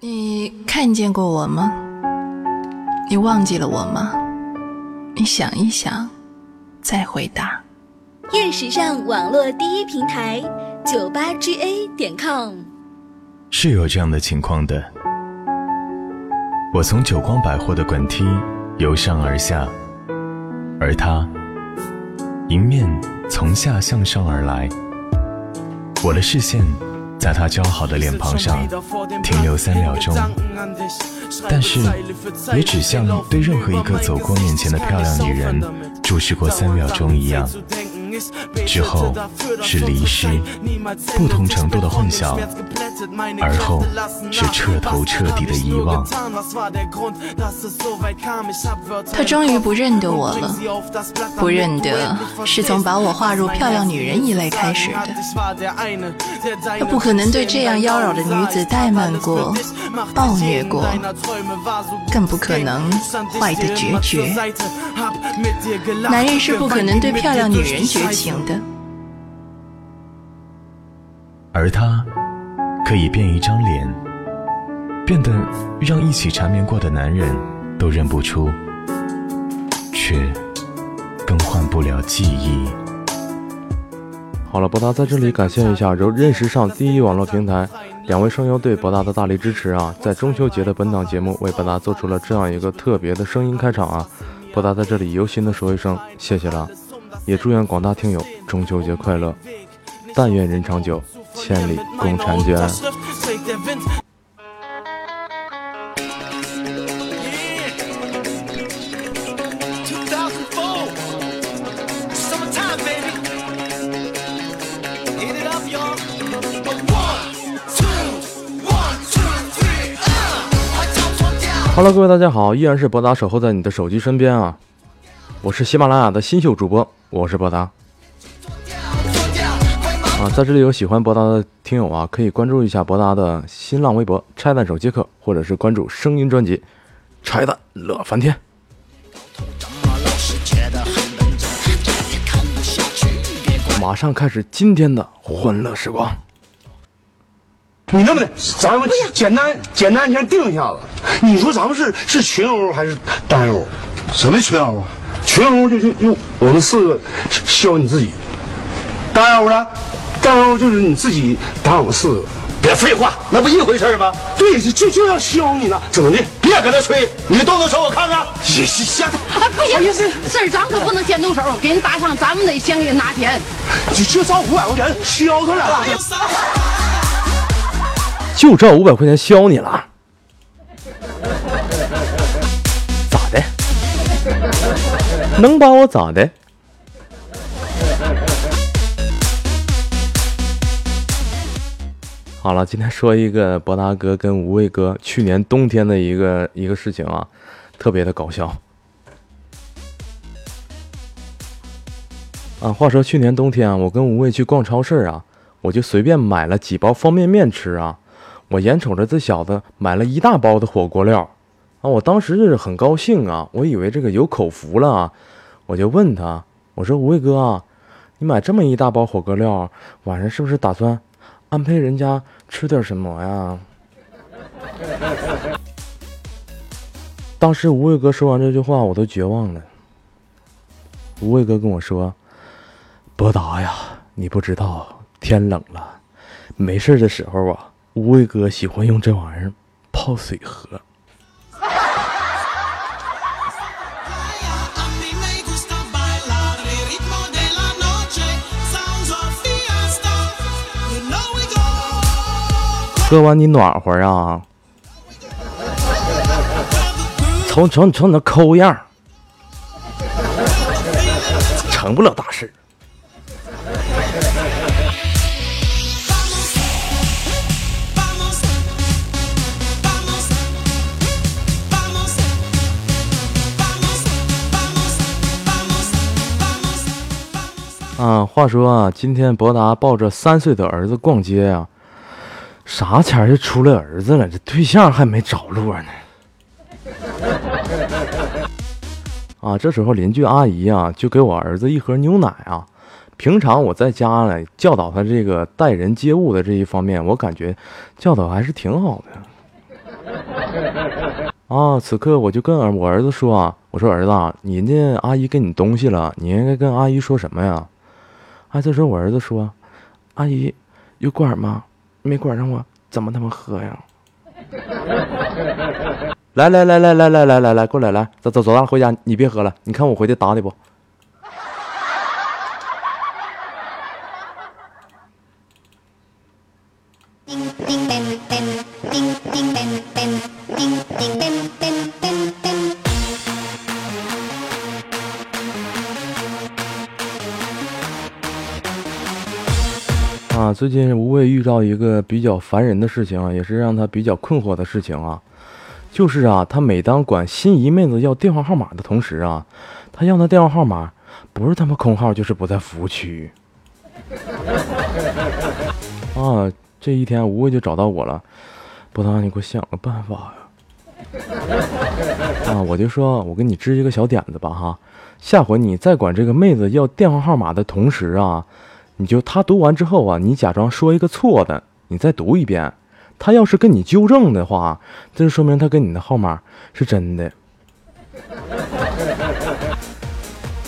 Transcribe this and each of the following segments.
你看见过我吗？你忘记了我吗？你想一想，再回答。夜时尚网络第一平台，九八 GA 点 com。是有这样的情况的。我从久光百货的滚梯由上而下，而他迎面从下向上而来。我的视线在他姣好的脸庞上停留三秒钟，但是也只像对任何一个走过面前的漂亮女人注视过三秒钟一样。之后是离失，不同程度的混淆，而后是彻头彻底的遗忘。他终于不认得我了，不认得是从把我划入漂亮女人一类开始的。他不可能对这样妖娆的女子怠慢过、暴虐过，更不可能坏得决绝。男人是不可能对漂亮女人绝情的，而他可以变一张脸，变得让一起缠绵过的男人都认不出，却更换不了记忆。好了，博达在这里感谢一下由认识上第一网络平台两位声优对博达的大力支持啊！在中秋节的本档节目为博达做出了这样一个特别的声音开场啊！博达在这里由心的说一声谢谢了，也祝愿广大听友中秋节快乐，但愿人长久，千里共婵娟。Hello，各位大家好，依然是博达守候在你的手机身边啊！我是喜马拉雅的新秀主播，我是博达。啊，在这里有喜欢博达的听友啊，可以关注一下博达的新浪微博“拆弹手接客”，或者是关注声音专辑“拆弹乐翻天”。马上开始今天的欢乐时光。你那么的咱们简单简单先定一下子？你说咱们是是群殴还是单殴？什么群殴啊？群殴就就用我们四个削你自己，单殴呢？单殴就是你自己打我们四个。别废话，那不一回事吗？对，就就要削你呢，怎么的？别搁那吹，你动动手我看看。行行行，不行，事儿咱可不能先动手，给人打伤，咱们得先给人拿钱。就就照五百块钱削他了。就照五百块钱削你了，咋的？能把我咋的？好了，今天说一个博达哥跟无畏哥去年冬天的一个一个事情啊，特别的搞笑。啊，话说去年冬天啊，我跟无畏去逛超市啊，我就随便买了几包方便面吃啊。我眼瞅着这小子买了一大包的火锅料，啊，我当时是很高兴啊，我以为这个有口福了啊，我就问他，我说无畏哥啊，你买这么一大包火锅料，晚上是不是打算安排人家吃点什么呀？当时无畏哥说完这句话，我都绝望了。无畏哥跟我说：“博达呀，你不知道，天冷了，没事的时候啊。”无畏哥喜欢用这玩意儿泡水喝。喝完你暖和啊！瞅瞅你瞅你那抠样，成不了大事。啊，话说啊，今天博达抱着三岁的儿子逛街啊，啥前就出来儿子了，这对象还没着落呢。啊，这时候邻居阿姨啊，就给我儿子一盒牛奶啊。平常我在家呢，教导他这个待人接物的这一方面，我感觉教导还是挺好的。啊，此刻我就跟我儿子说啊，我说儿子啊，你那阿姨给你东西了，你应该跟阿姨说什么呀？啊，这时候我儿子说，阿姨有管吗？没管上我怎么他妈喝呀？来来来来来来来来来，过来来，走走走，咱回家，你别喝了，你看我回去打你不？啊，最近无畏遇到一个比较烦人的事情啊，也是让他比较困惑的事情啊，就是啊，他每当管心仪妹子要电话号码的同时啊，他要那电话号码不是他妈空号，就是不在服务区。啊，这一天无畏就找到我了，不当你给我想个办法呀！啊，我就说，我给你支一个小点子吧哈，下回你再管这个妹子要电话号码的同时啊。你就他读完之后啊，你假装说一个错的，你再读一遍。他要是跟你纠正的话，这就说明他跟你的号码是真的。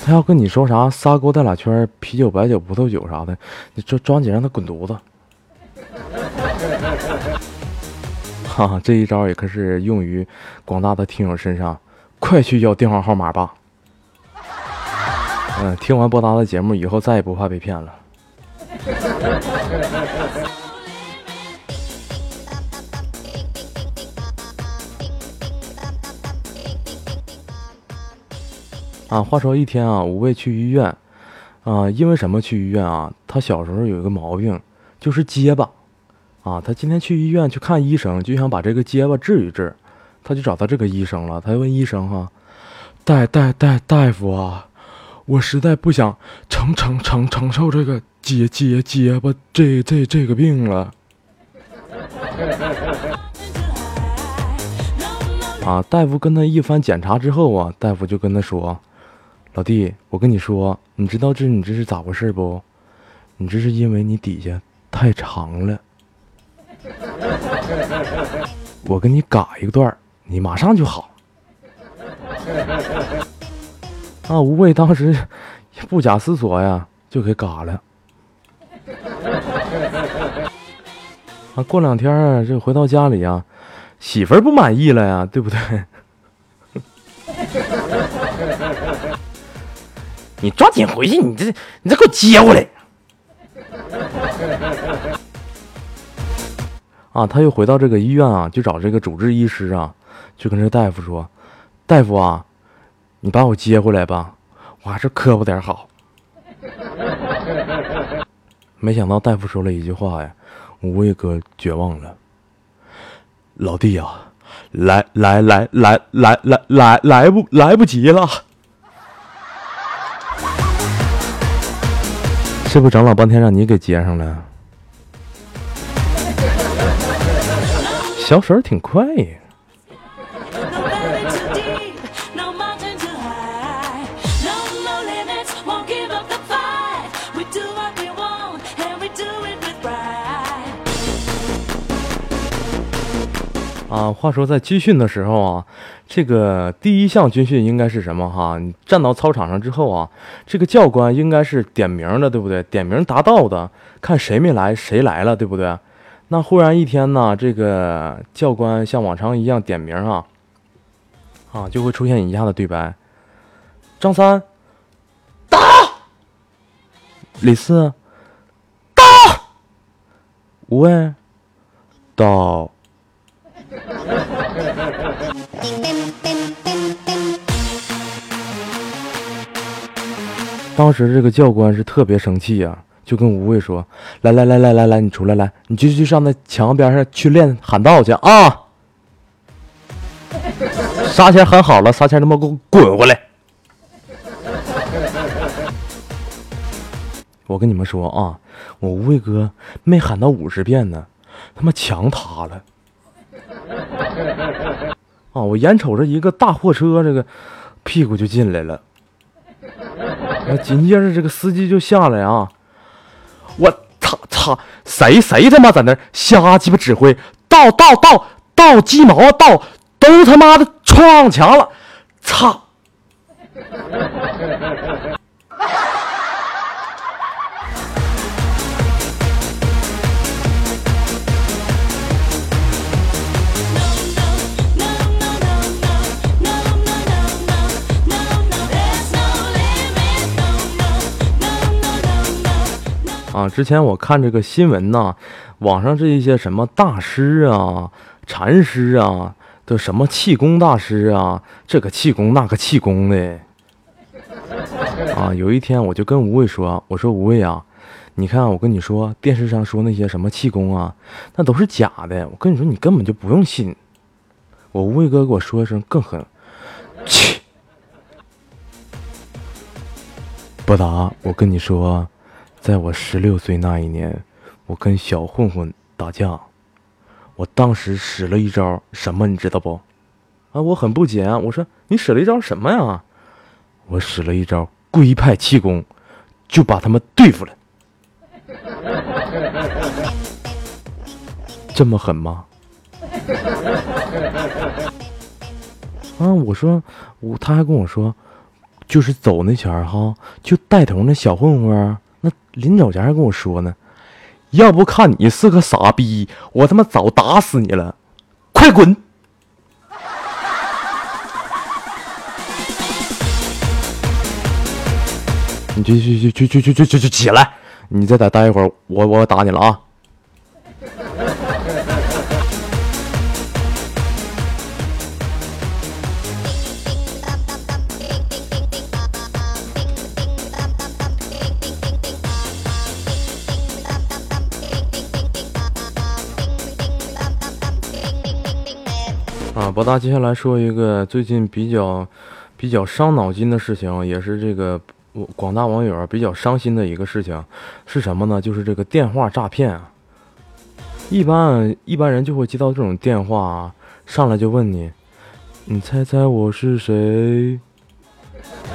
他要跟你说啥仨勾带俩圈，啤酒白酒葡萄酒啥的，你抓抓紧让他滚犊子。哈哈，这一招也可是用于广大的听友身上，快去要电话号码吧。嗯，听完波达的节目以后，再也不怕被骗了。啊，话说一天啊，五位去医院，啊，因为什么去医院啊？他小时候有一个毛病，就是结巴，啊，他今天去医院去看医生，就想把这个结巴治一治，他就找到这个医生了。他就问医生哈，大大大大夫啊，我实在不想承承承承受这个。结结结巴，这这这个病了。啊！大夫跟他一番检查之后啊，大夫就跟他说：“老弟，我跟你说，你知道这你这是咋回事不？你这是因为你底下太长了。我给你嘎一个段你马上就好。”啊！吴畏当时不假思索呀，就给嘎了。啊，过两天啊这回到家里啊，媳妇儿不满意了呀，对不对？你抓紧回去，你这你再给我接过来。啊，他又回到这个医院啊，就找这个主治医师啊，就跟这大夫说：“大夫啊，你把我接回来吧，我还是磕巴点好。”没想到大夫说了一句话呀，无畏哥绝望了。老弟呀，来来来来来来来来不来不及了，是不是整老半天让你给接上了？小手挺快呀。啊，话说在军训的时候啊，这个第一项军训应该是什么哈？你站到操场上之后啊，这个教官应该是点名的，对不对？点名答到的，看谁没来，谁来了，对不对？那忽然一天呢，这个教官像往常一样点名啊，啊，就会出现以下的对白：张三到，李四到，吴畏到。当时这个教官是特别生气呀，就跟吴畏说：“来来来来来来，你出来来，你就去上那墙边上去练喊道去啊！啥钱喊好了，啥钱他妈给我滚回来！我跟你们说啊，我吴畏哥没喊到五十遍呢，他妈墙塌了。”啊！我眼瞅着一个大货车，这个屁股就进来了。紧接着，这个司机就下来啊！我操操！谁谁他妈在那瞎鸡巴指挥？倒倒倒倒鸡毛啊！倒都他妈的撞墙了，操！啊，之前我看这个新闻呐，网上这一些什么大师啊、禅师啊的什么气功大师啊，这个气功那个气功的。啊，有一天我就跟吴畏说：“我说吴畏啊，你看我跟你说，电视上说那些什么气功啊，那都是假的。我跟你说，你根本就不用信。”我吴畏哥给我说一声更狠，切！博达，我跟你说。在我十六岁那一年，我跟小混混打架，我当时使了一招什么，你知道不？啊，我很不解啊，我说你使了一招什么呀？我使了一招龟派气功，就把他们对付了。这么狠吗？啊，我说我，他还跟我说，就是走那前儿哈，就带头那小混混。临走前还跟我说呢，要不看你是个傻逼，我他妈早打死你了，快滚！你去去去去去去去去去起来！你再打待一会儿，我我打你了啊！博大接下来说一个最近比较比较伤脑筋的事情，也是这个广大网友比较伤心的一个事情，是什么呢？就是这个电话诈骗啊。一般一般人就会接到这种电话，上来就问你，你猜猜我是谁？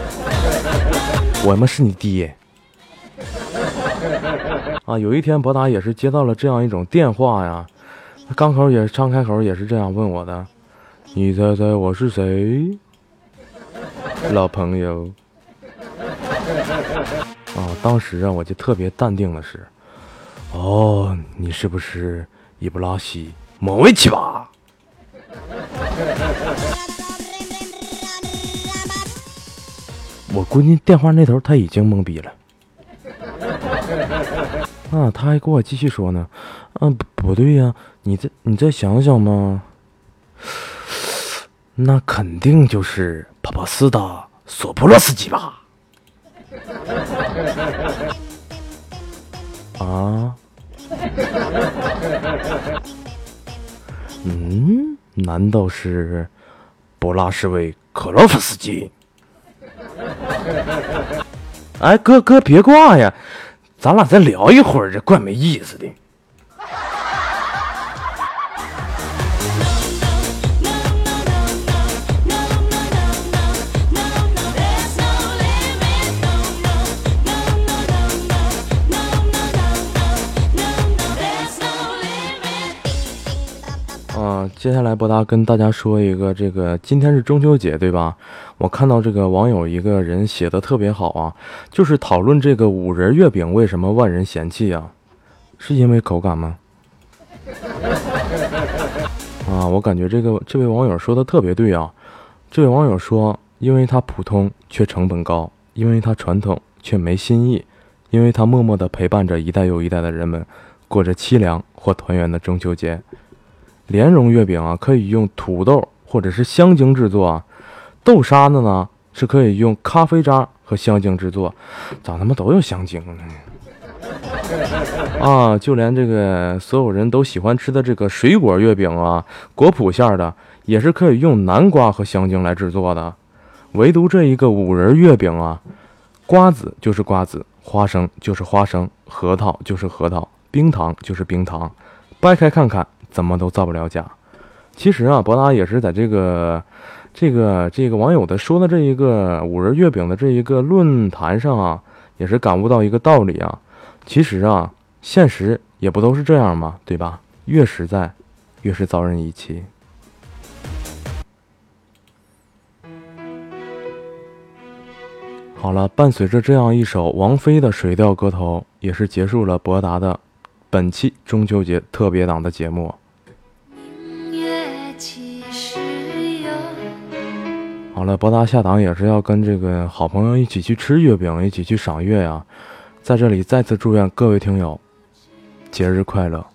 我们是你爹。啊，有一天博达也是接到了这样一种电话呀，刚口也张开口也是这样问我的。你猜猜我是谁，老朋友？啊，当时啊，我就特别淡定的是，哦，你是不是伊布拉希莫维奇吧？我估计电话那头他已经懵逼了。啊，他还跟我继续说呢，嗯，不对呀，你再你再想想嘛。那肯定就是帕帕斯的索普洛斯基吧？啊？嗯？难道是博拉什维克洛夫斯基？哎，哥哥别挂呀，咱俩再聊一会儿，这怪没意思的。接下来，博达跟大家说一个，这个今天是中秋节，对吧？我看到这个网友一个人写的特别好啊，就是讨论这个五仁月饼为什么万人嫌弃啊？是因为口感吗？啊，我感觉这个这位网友说的特别对啊。这位网友说，因为它普通却成本高，因为它传统却没新意，因为它默默的陪伴着一代又一代的人们，过着凄凉或团圆的中秋节。莲蓉月饼啊，可以用土豆或者是香精制作啊；豆沙的呢，是可以用咖啡渣和香精制作。咋他妈都有香精呢？啊，就连这个所有人都喜欢吃的这个水果月饼啊，果脯馅的也是可以用南瓜和香精来制作的。唯独这一个五仁月饼啊，瓜子就是瓜子，花生就是花生，核桃就是核桃，冰糖就是冰糖，掰开看看。怎么都造不了假。其实啊，博达也是在这个这个这个网友的说的这一个五仁月饼的这一个论坛上啊，也是感悟到一个道理啊。其实啊，现实也不都是这样嘛，对吧？越实在，越是遭人遗弃。好了，伴随着这样一首王菲的水调歌头，也是结束了博达的本期中秋节特别档的节目。好了，博达下档也是要跟这个好朋友一起去吃月饼，一起去赏月呀。在这里再次祝愿各位听友节日快乐。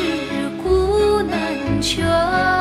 世故难全。